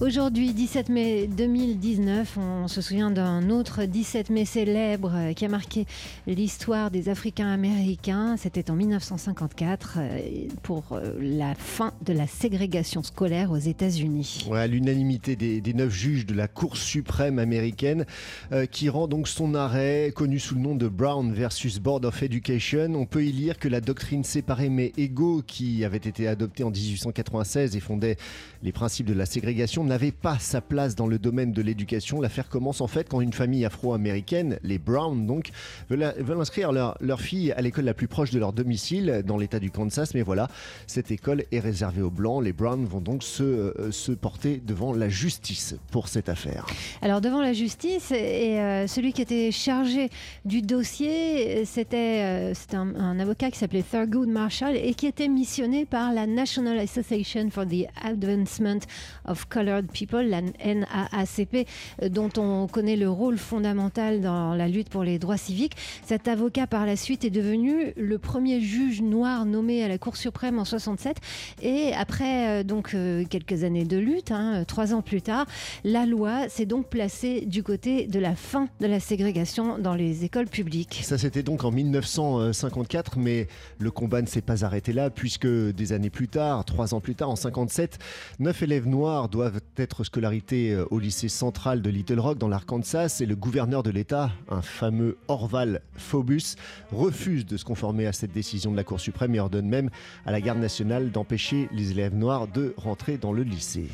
Aujourd'hui, 17 mai 2019, on se souvient d'un autre 17 mai célèbre qui a marqué l'histoire des Africains américains. C'était en 1954 euh, pour euh, la fin de la ségrégation scolaire aux États-Unis. Ouais, à l'unanimité des, neuf juges de la Cour suprême américaine euh, qui rend donc son arrêt connu sous le nom de Brown versus Board of Education. On peut y lire que la doctrine séparée mais égaux qui avait été adoptée en 1896 et fondait les principes de la ségrégation n'avait pas sa place dans le domaine de l'éducation. L'affaire commence en fait quand une famille afro-américaine, les Brown donc, veulent, inscrire leur, leur fille à l'école la plus proche de leur domicile dans l'état du Kansas. Mais voilà, cette école est réservée aux Blancs. Les Brown vont donc se, euh, se porter devant la justice pour cette affaire. Alors devant la justice, et euh, celui qui était chargé du dossier, c'était euh, c'était un, un avocat qui s'appelait Thurgood Marshall et qui était missionné par la National Association for the Advancement of People, la NAACP, euh, dont on connaît le rôle fondamental dans la lutte pour les droits civiques. Cet avocat, par la suite, est devenu le premier juge noir nommé à la Cour suprême en 67. Et après euh, donc euh, quelques années de lutte, hein, trois ans plus tard, la loi s'est donc placée du côté de la fin de la ségrégation dans les écoles publiques. Ça, c'était donc en 1954, mais le combat ne s'est pas arrêté là, puisque des années plus tard, trois ans plus tard, en 57, neuf élèves noirs doivent être scolarisés euh, au lycée central de Little Rock dans l'Arkansas, et le gouverneur de l'État, un fameux Orval Phobus, refuse de se conformer à cette décision de la Cour suprême et ordonne même à la garde nationale d'empêcher les élèves noirs de rentrer dans le lycée.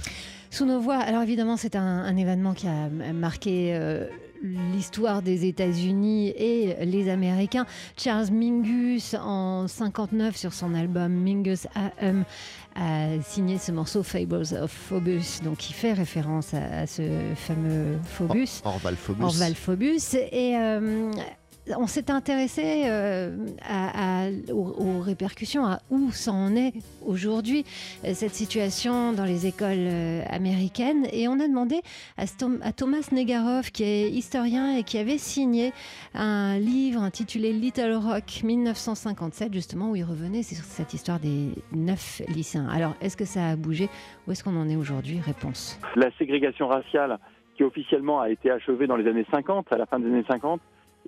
Sous nos voix, alors évidemment c'est un, un événement qui a marqué euh, l'histoire des États-Uunis et les Américains. Charles Mingus en 59 sur son album Mingus AM a signé ce morceau Fables of Phobus, donc qui fait référence à, à ce fameux Phobus. Orval Phobus. Orval Phobus. Et euh, on s'est intéressé euh, aux, répercussions, à où ça en est aujourd'hui, euh, cette situation dans les écoles euh, américaines. Et on a demandé à, à, Thomas Negaroff, qui est historien et qui avait signé un livre intitulé Little Rock 1957, justement, où il revenait sur cette histoire des neuf lycéens. Alors, est-ce que ça a bougé? Où est-ce qu'on en est aujourd'hui? Réponse. La ségrégation raciale qui officiellement a été achevée dans les années 50, à la fin des années 50,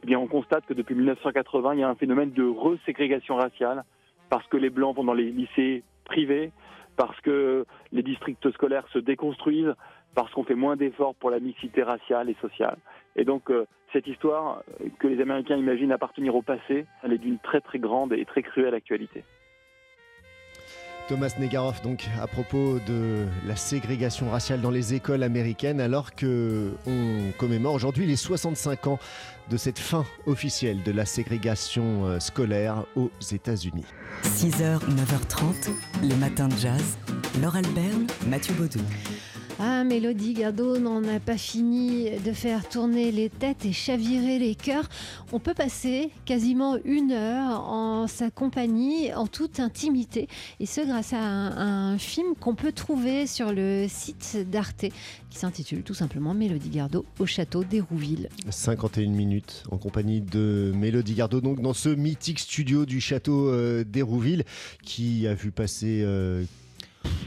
eh bien, on constate que depuis 1980, il y a un phénomène de reségrégation raciale parce que les blancs vont dans les lycées privés, parce que les districts scolaires se déconstruisent, parce qu'on fait moins d'efforts pour la mixité raciale et sociale. Et donc, euh, cette histoire que les Américains imaginent appartenir au passé, elle est d'une très très grande et très cruelle actualité. Thomas Negaroff, donc à propos de la ségrégation raciale dans les écoles américaines, alors que on commémore aujourd'hui les 65 ans de cette fin officielle de la ségrégation euh, scolaire aux États-Unis. 6h, 9h30, les matins de jazz. Laure Alberne, Mathieu Baudou. Ah, Mélodie Gardot n'en a pas fini de faire tourner les têtes et chavirer les cœurs. On peut passer quasiment une heure en sa compagnie, en toute intimité, et ce grâce à un, film qu'on peut trouver sur le site d'Arte, qui s'intitule tout simplement Mélodie Gardot au château d'Hérouville. 51 minutes en compagnie de Mélodie Gardot, donc dans ce mythique studio du château euh, d'Hérouville, qui a vu passer... Euh,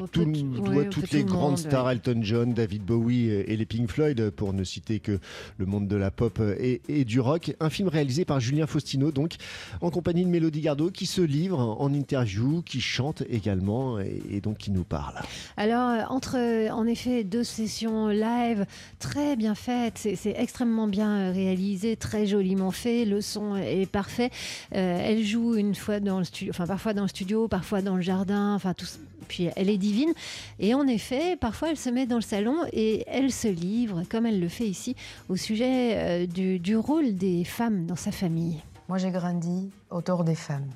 tout, ouais, ouais, toutes les grandes monde, stars, ouais. Elton John, David Bowie et les Pink Floyd, pour ne citer que le monde de la pop et, et, du rock. Un film réalisé par Julien Faustino, donc en compagnie de Mélodie Gardot, qui se livre en interview, qui chante également et, et donc qui nous parle. Alors, entre en effet deux sessions live très bien faites, c'est extrêmement bien réalisé, très joliment fait, le son est parfait. Euh, elle joue une fois dans le studio, enfin parfois dans le studio, parfois dans le jardin, enfin tout. Puis elle est divine. Et en effet, parfois, elle se met dans le salon et elle se livre, comme elle le fait ici, au sujet euh, du, rôle des femmes dans sa famille. Moi, j'ai grandi autour des femmes.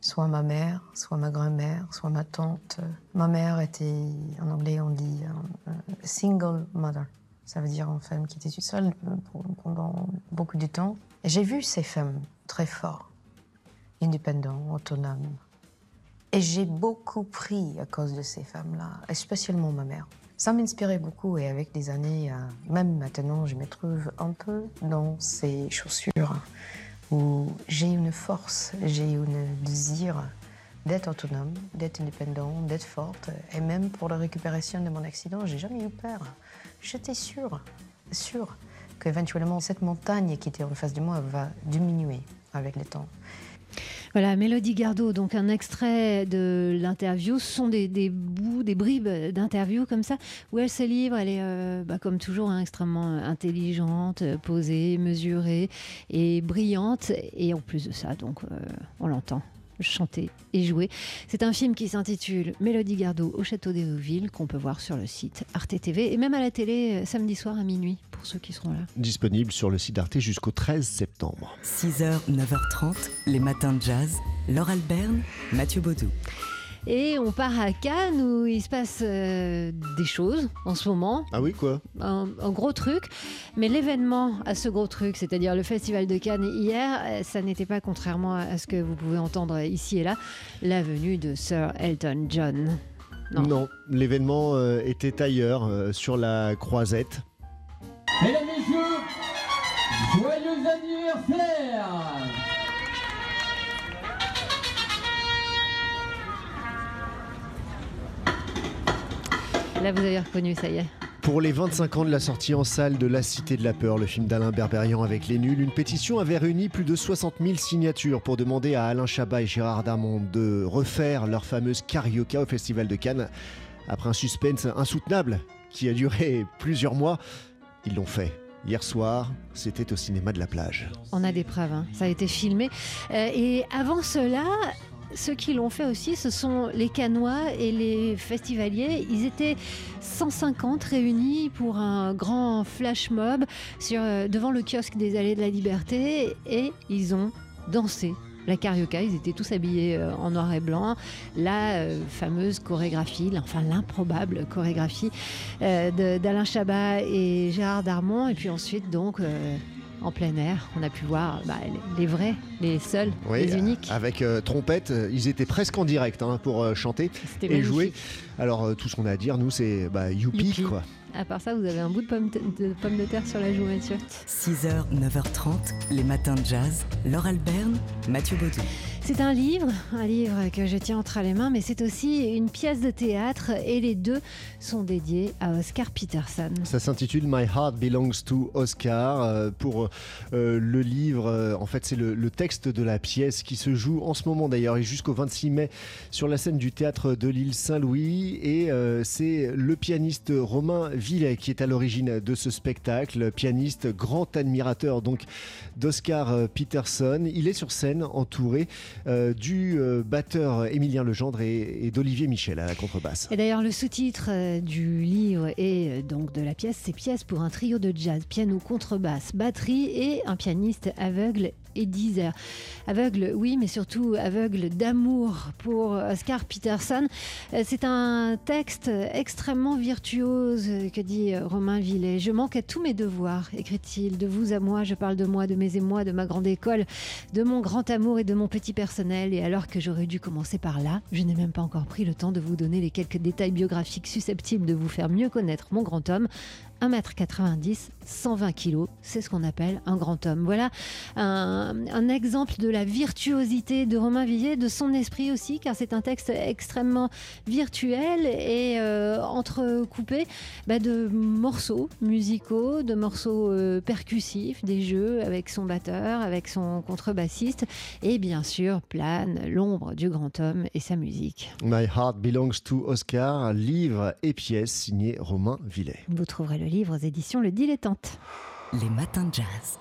Soit ma mère, soit ma grand-mère, soit ma tante. Ma mère était, en anglais, on dit uh, single mother. Ça veut dire une femme qui était toute seule pendant beaucoup de temps. J'ai vu ces femmes très fortes, indépendantes, autonomes. Et j'ai beaucoup pris à cause de ces femmes-là, spécialement ma mère. Ça m'inspirait beaucoup et avec les années, euh, même maintenant, je me trouve un peu dans ces chaussures où j'ai une force, j'ai un désir d'être autonome, d'être indépendant, d'être forte. Et même pour la récupération de mon accident, j'ai jamais eu peur. J'étais sûre, sûre qu'éventuellement cette montagne qui était en face de moi va diminuer avec le temps. Voilà, Mélodie Gardot, donc un extrait de l'interview. Ce sont des, bouts, des bribes d'interview comme ça, où elle se livre. Elle est, euh, bah, comme toujours, hein, extrêmement intelligente, posée, mesurée et brillante. Et en plus de ça, donc, euh, on l'entend chanter et jouer. C'est un film qui s'intitule Mélodie Gardot au château d'Hérouville qu'on peut voir sur le site Arte TV et même à la télé euh, samedi soir à minuit pour ceux qui seront là. Disponible sur le site d'Arte jusqu'au 13 septembre. 6h, 9h30, les matins de jazz. Laure Alberne, Mathieu Baudou. Et on part à Cannes où il se passe euh, des choses en ce moment. Ah oui, quoi un, gros truc. Mais l'événement à ce gros truc, c'est-à-dire le Festival de Cannes hier, euh, ça n'était pas, contrairement à ce que vous pouvez entendre ici et là, la venue de Sir Elton John. Non, l'événement euh, était ailleurs, sur la croisette. Mesdames, Messieurs, joyeux anniversaire Là, vous avez reconnu, ça y est. Pour les 25 ans de la sortie en salle de La Cité de la Peur, le film d'Alain Berberian avec les nuls, une pétition avait réuni plus de 60 000 signatures pour demander à Alain Chabat et Gérard Darmon de refaire leur fameuse carioca au Festival de Cannes. Après un suspense insoutenable qui a duré plusieurs mois, ils l'ont fait. Hier soir, c'était au cinéma de la plage. On a des preuves, hein. ça a été filmé. Euh, et avant cela, ceux qui l'ont fait aussi, ce sont les Canois et les festivaliers. Ils étaient 150 réunis pour un grand flash mob sur, euh, devant le kiosque des Allées de la Liberté et ils ont dansé la carioca, ils étaient tous habillés euh, en noir et blanc. La euh, fameuse chorégraphie, enfin l'improbable chorégraphie d'Alain Chabat et Gérard Darmon. Et puis ensuite, donc, en plein air. On a pu voir bah, les vrais, les seuls, les uniques. Avec euh, trompette, euh, ils étaient presque en direct hein, pour euh, chanter et jouer. Alors tout ce qu'on a à dire, nous, c'est bah, youpi, quoi. À part ça, vous avez un bout de pomme de, pomme de terre sur la joue, Mathieu. 6h, 9h30, les matins de jazz. Laure Alberne, Mathieu Baudou. C'est un livre, un livre que je tiens entre les mains, mais c'est aussi une pièce de théâtre et les deux sont dédiés à Oscar Peterson. Ça s'intitule My Heart Belongs to Oscar. Euh, pour euh, le livre, euh, en fait, c'est le, texte de la pièce qui se joue en ce moment d'ailleurs et jusqu'au 26 mai sur la scène du théâtre de l'île Saint-Louis. Et c'est le pianiste Romain Villet qui est à l'origine de ce spectacle, pianiste, grand admirateur donc d'Oscar Peterson. Il est sur scène entouré euh, du euh, batteur Émilien Legendre et, d'Olivier Michel à la contrebasse. Et d'ailleurs, le sous-titre euh, du livre et donc de la pièce, c'est pièce pour un trio de jazz, piano, contrebasse, batterie et un pianiste aveugle et Deezer. Aveugle, oui, mais surtout aveugle d'amour pour Oscar Peterson. C'est un texte extrêmement virtuose que dit Romain Villet. Je manque à tous mes devoirs, écrit-il. De vous à moi, je parle de moi, de mes émois, de ma grande école, de mon grand amour et de mon petit Et alors que j'aurais dû commencer par là, je n'ai même pas encore pris le temps de vous donner les quelques détails biographiques susceptibles de vous faire mieux connaître mon grand homme. 1m90, 120 kg, c'est ce qu'on appelle un grand homme. Voilà un, exemple de la virtuosité de Romain Villet, de son esprit aussi, car c'est un texte extrêmement virtuel et euh, entrecoupé bah, de morceaux musicaux, de morceaux euh, percussifs, des jeux avec son batteur, avec son contrebassiste, et bien sûr plane l'ombre du grand homme et sa musique. My Heart Belongs to Oscar, livre et pièce signé Romain Villet. Vous trouverez le livre aux éditions Le Dilettante. Les matins de jazz.